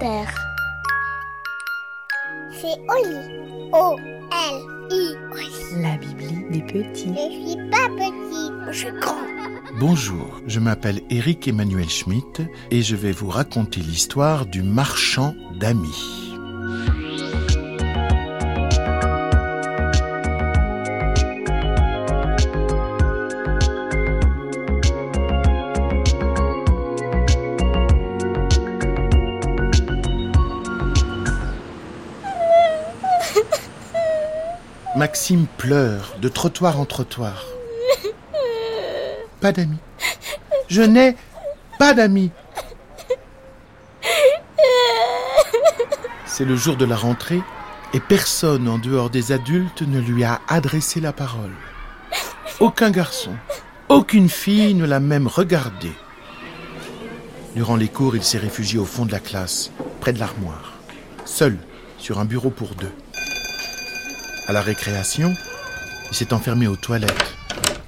C'est Oli. O-L-I. La Bibli des petits. Je suis pas petit, je suis grand. Bonjour, je m'appelle Eric Emmanuel Schmitt et je vais vous raconter l'histoire du marchand d'amis. Maxime pleure de trottoir en trottoir. Pas d'amis. Je n'ai pas d'amis. C'est le jour de la rentrée et personne en dehors des adultes ne lui a adressé la parole. Aucun garçon, aucune fille ne l'a même regardé. Durant les cours, il s'est réfugié au fond de la classe, près de l'armoire, seul, sur un bureau pour deux. À la récréation, il s'est enfermé aux toilettes,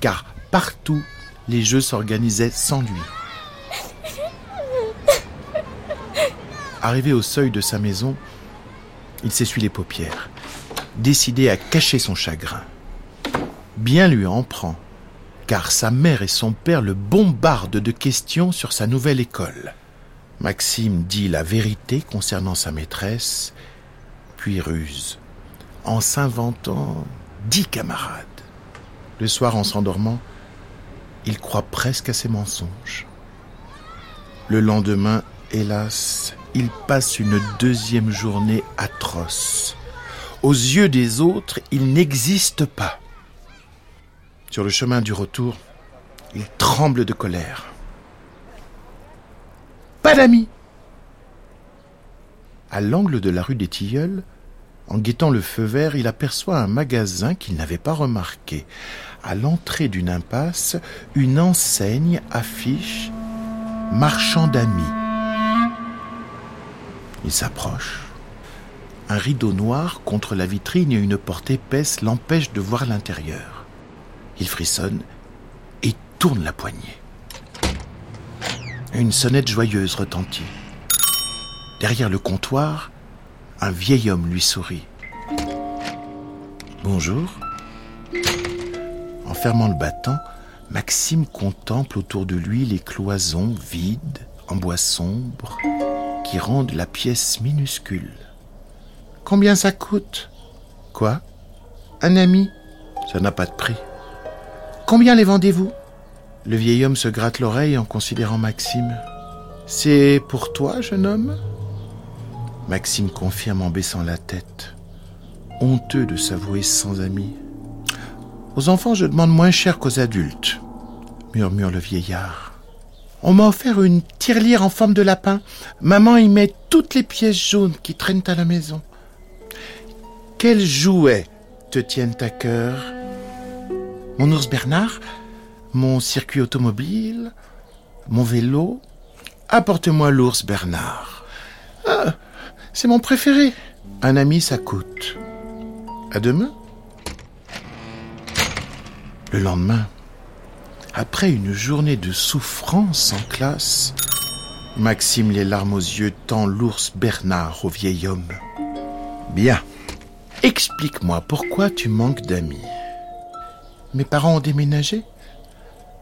car partout, les jeux s'organisaient sans lui. Arrivé au seuil de sa maison, il s'essuie les paupières, décidé à cacher son chagrin. Bien lui en prend, car sa mère et son père le bombardent de questions sur sa nouvelle école. Maxime dit la vérité concernant sa maîtresse, puis ruse en s'inventant dix camarades. Le soir, en s'endormant, il croit presque à ses mensonges. Le lendemain, hélas, il passe une deuxième journée atroce. Aux yeux des autres, il n'existe pas. Sur le chemin du retour, il tremble de colère. Pas d'amis À l'angle de la rue des Tilleuls, en guettant le feu vert, il aperçoit un magasin qu'il n'avait pas remarqué. À l'entrée d'une impasse, une enseigne affiche Marchand d'amis. Il s'approche. Un rideau noir contre la vitrine et une porte épaisse l'empêchent de voir l'intérieur. Il frissonne et tourne la poignée. Une sonnette joyeuse retentit. Derrière le comptoir, un vieil homme lui sourit. Bonjour. En fermant le battant, Maxime contemple autour de lui les cloisons vides, en bois sombre, qui rendent la pièce minuscule. Combien ça coûte? Quoi? Un ami? Ça n'a pas de prix. Combien les vendez-vous? Le vieil homme se gratte l'oreille en considérant Maxime. C'est pour toi, jeune homme? Maxime confirme en baissant la tête, honteux de s'avouer sans amis. Aux enfants, je demande moins cher qu'aux adultes, murmure le vieillard. On m'a offert une tirelire en forme de lapin. Maman y met toutes les pièces jaunes qui traînent à la maison. Quels jouets te tiennent à cœur? Mon ours Bernard Mon circuit automobile Mon vélo Apporte-moi l'ours Bernard. Ah, c'est mon préféré. Un ami, ça coûte. À demain. Le lendemain, après une journée de souffrance en classe, Maxime, les larmes aux yeux, tend l'ours Bernard au vieil homme. Bien. Explique-moi pourquoi tu manques d'amis. Mes parents ont déménagé.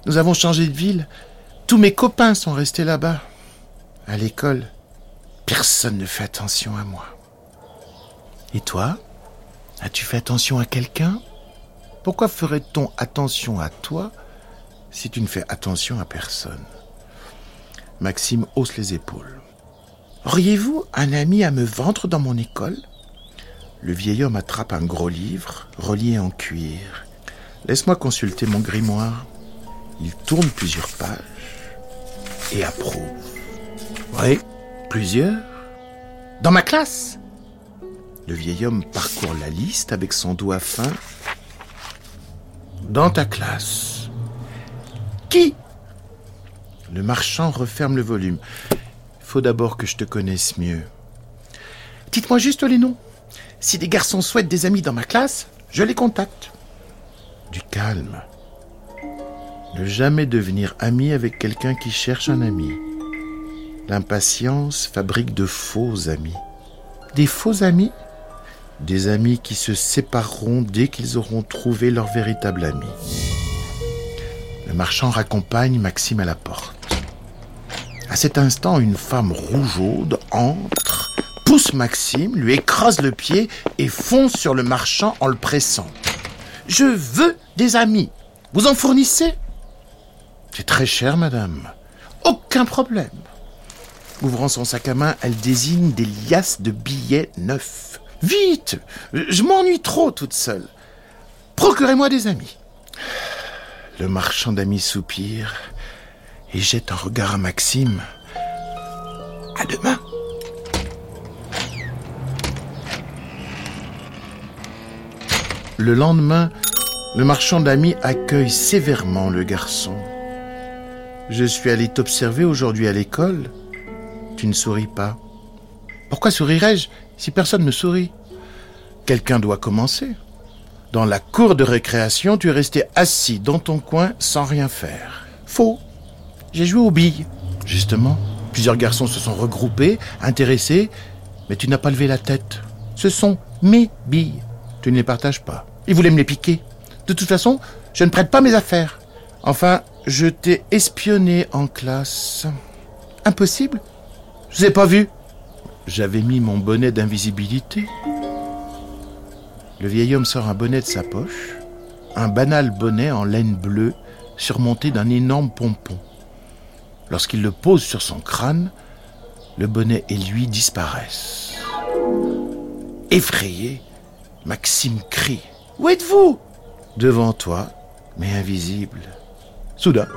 Nous avons changé de ville. Tous mes copains sont restés là-bas. À l'école, Personne ne fait attention à moi. Et toi As-tu fait attention à quelqu'un? Pourquoi ferait-on attention à toi si tu ne fais attention à personne? Maxime hausse les épaules. Auriez-vous un ami à me vendre dans mon école? Le vieil homme attrape un gros livre, relié en cuir. Laisse-moi consulter mon grimoire. Il tourne plusieurs pages et approuve. Oui, Plusieurs Dans ma classe Le vieil homme parcourt la liste avec son doigt fin. Dans ta classe. Qui? Le marchand referme le volume. Faut d'abord que je te connaisse mieux. Dites-moi juste les noms. Si des garçons souhaitent des amis dans ma classe, je les contacte. Du calme. Ne jamais devenir ami avec quelqu'un qui cherche un ami. L'impatience fabrique de faux amis. Des faux amis? Des amis qui se sépareront dès qu'ils auront trouvé leur véritable ami. Le marchand raccompagne Maxime à la porte. À cet instant, une femme rougeaude entre, pousse Maxime, lui écrase le pied et fonce sur le marchand en le pressant. Je veux des amis. Vous en fournissez? C'est très cher, madame. Aucun problème. Ouvrant son sac à main, elle désigne des liasses de billets neufs. Vite Je m'ennuie trop toute seule. Procurez-moi des amis. Le marchand d'amis soupire et jette un regard à Maxime. À demain. Le lendemain, le marchand d'amis accueille sévèrement le garçon. Je suis allé t'observer aujourd'hui à l'école. Tu ne souris pas. Pourquoi sourirais-je si personne ne sourit? Quelqu'un doit commencer. Dans la cour de récréation, tu es resté assis dans ton coin sans rien faire. Faux. J'ai joué aux billes. Justement, plusieurs garçons se sont regroupés, intéressés, mais tu n'as pas levé la tête. Ce sont mes billes. Tu ne les partages pas. Ils voulaient me les piquer. De toute façon, je ne prête pas mes affaires. Enfin, je t'ai espionné en classe. Impossible je vous ai pas vu. J'avais mis mon bonnet d'invisibilité. Le vieil homme sort un bonnet de sa poche, un banal bonnet en laine bleue surmonté d'un énorme pompon. Lorsqu'il le pose sur son crâne, le bonnet et lui disparaissent. Effrayé, Maxime crie Où êtes-vous? Devant toi, mais invisible. Soudain,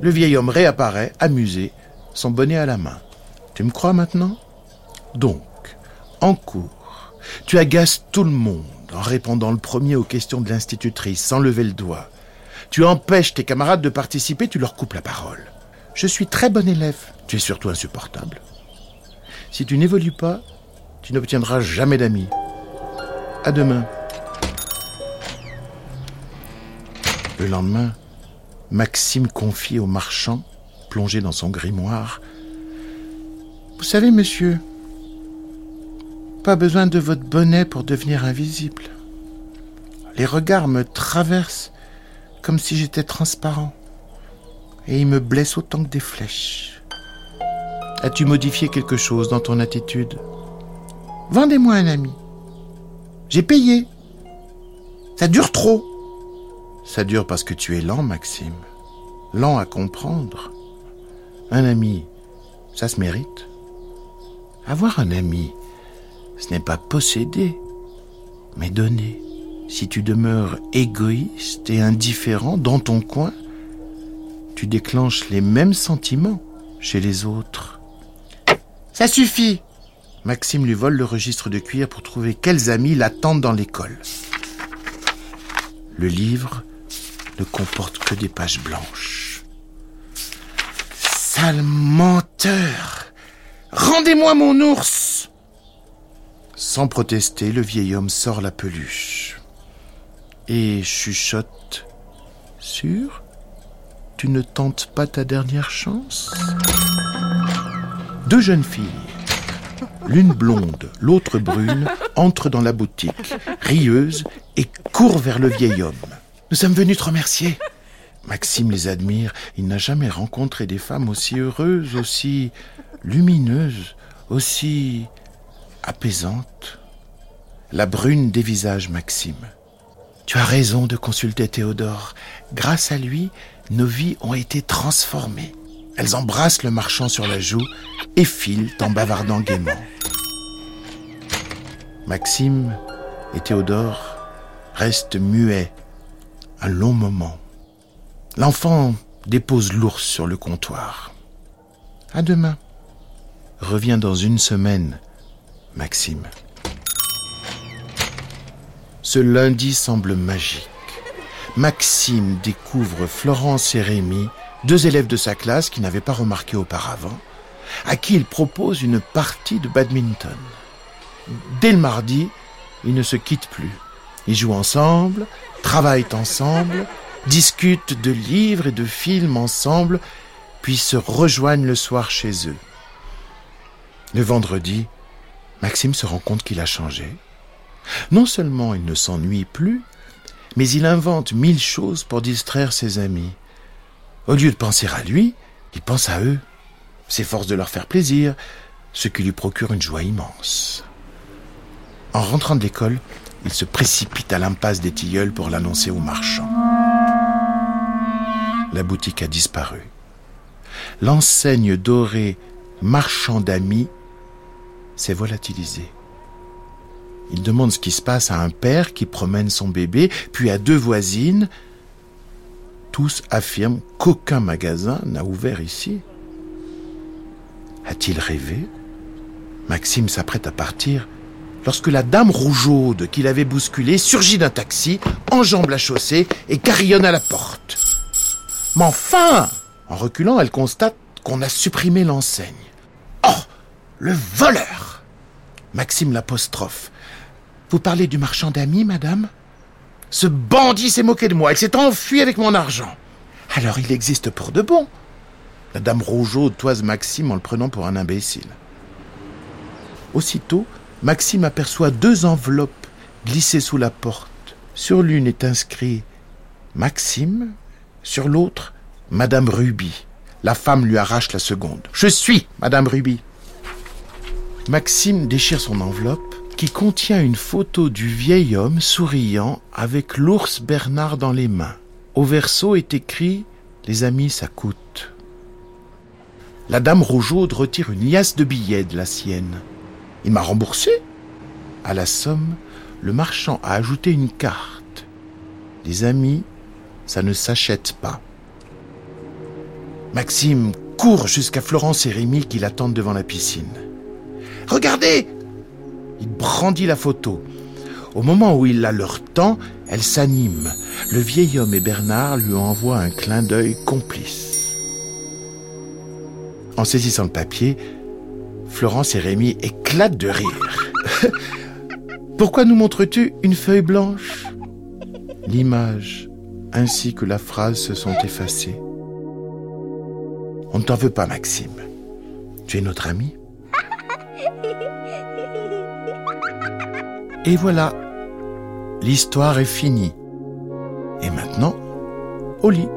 le vieil homme réapparaît, amusé, son bonnet à la main. Tu me crois maintenant? Donc, en cours, tu agaces tout le monde en répondant le premier aux questions de l'institutrice sans lever le doigt. Tu empêches tes camarades de participer, tu leur coupes la parole. Je suis très bon élève. Tu es surtout insupportable. Si tu n'évolues pas, tu n'obtiendras jamais d'amis. À demain. Le lendemain, Maxime confie au marchand plongé dans son grimoire. Vous savez, monsieur, pas besoin de votre bonnet pour devenir invisible. Les regards me traversent comme si j'étais transparent, et ils me blessent autant que des flèches. As-tu modifié quelque chose dans ton attitude? Vendez-moi un ami. J'ai payé. Ça dure trop. Ça dure parce que tu es lent, Maxime. Lent à comprendre. Un ami, ça se mérite. Avoir un ami, ce n'est pas posséder, mais donner. Si tu demeures égoïste et indifférent dans ton coin, tu déclenches les mêmes sentiments chez les autres. Ça suffit Maxime lui vole le registre de cuir pour trouver quels amis l'attendent dans l'école. Le livre ne comporte que des pages blanches. Sale menteur. Rendez-moi mon ours. Sans protester, le vieil homme sort la peluche et chuchote. Sûr Tu ne tentes pas ta dernière chance? Deux jeunes filles, l'une blonde, l'autre brune, entrent dans la boutique, rieuses, et courent vers le vieil homme. Nous sommes venus te remercier. Maxime les admire. Il n'a jamais rencontré des femmes aussi heureuses, aussi lumineuses, aussi apaisantes. La brune dévisage Maxime. Tu as raison de consulter Théodore. Grâce à lui, nos vies ont été transformées. Elles embrassent le marchand sur la joue et filent en bavardant gaiement. Maxime et Théodore restent muets un long moment. L'enfant dépose l'ours sur le comptoir. À demain. Reviens dans une semaine, Maxime. Ce lundi semble magique. Maxime découvre Florence et Rémi, deux élèves de sa classe qui n'avaient pas remarqué auparavant, à qui il propose une partie de badminton. Dès le mardi, ils ne se quittent plus. Ils jouent ensemble, travaillent ensemble, discutent de livres et de films ensemble, puis se rejoignent le soir chez eux. Le vendredi, Maxime se rend compte qu'il a changé. Non seulement il ne s'ennuie plus, mais il invente mille choses pour distraire ses amis. Au lieu de penser à lui, il pense à eux, s'efforce de leur faire plaisir, ce qui lui procure une joie immense. En rentrant de l'école, il se précipite à l'impasse des tilleuls pour l'annoncer aux marchands. La boutique a disparu. L'enseigne dorée marchand d'amis s'est volatilisée. Il demande ce qui se passe à un père qui promène son bébé, puis à deux voisines. Tous affirment qu'aucun magasin n'a ouvert ici. A-t-il rêvé? Maxime s'apprête à partir lorsque la dame rougeaude qu'il avait bousculée surgit d'un taxi, enjambe la chaussée et carillonne à la porte. Mais enfin En reculant, elle constate qu'on a supprimé l'enseigne. Oh Le voleur Maxime l'apostrophe. Vous parlez du marchand d'amis, madame? Ce bandit s'est moqué de moi, il s'est enfui avec mon argent. Alors il existe pour de bon. La dame rougeaude toise Maxime en le prenant pour un imbécile. Aussitôt, Maxime aperçoit deux enveloppes glissées sous la porte. Sur l'une est inscrit Maxime, sur l'autre Madame Ruby. La femme lui arrache la seconde. Je suis Madame Ruby. Maxime déchire son enveloppe qui contient une photo du vieil homme souriant avec l'ours Bernard dans les mains. Au verso est écrit Les amis, ça coûte. La dame rougeaude retire une liasse de billets de la sienne. Il m'a remboursé. À la somme, le marchand a ajouté une carte. Les amis, ça ne s'achète pas. Maxime court jusqu'à Florence et Rémi qui l'attendent devant la piscine. Regardez Il brandit la photo. Au moment où il la leur tend, elle s'anime. Le vieil homme et Bernard lui envoient un clin d'œil complice. En saisissant le papier, Florence et Rémi éclatent de rire. Pourquoi nous montres-tu une feuille blanche? L'image ainsi que la phrase se sont effacées. On ne t'en veut pas, Maxime. Tu es notre ami. Et voilà, l'histoire est finie. Et maintenant, au lit.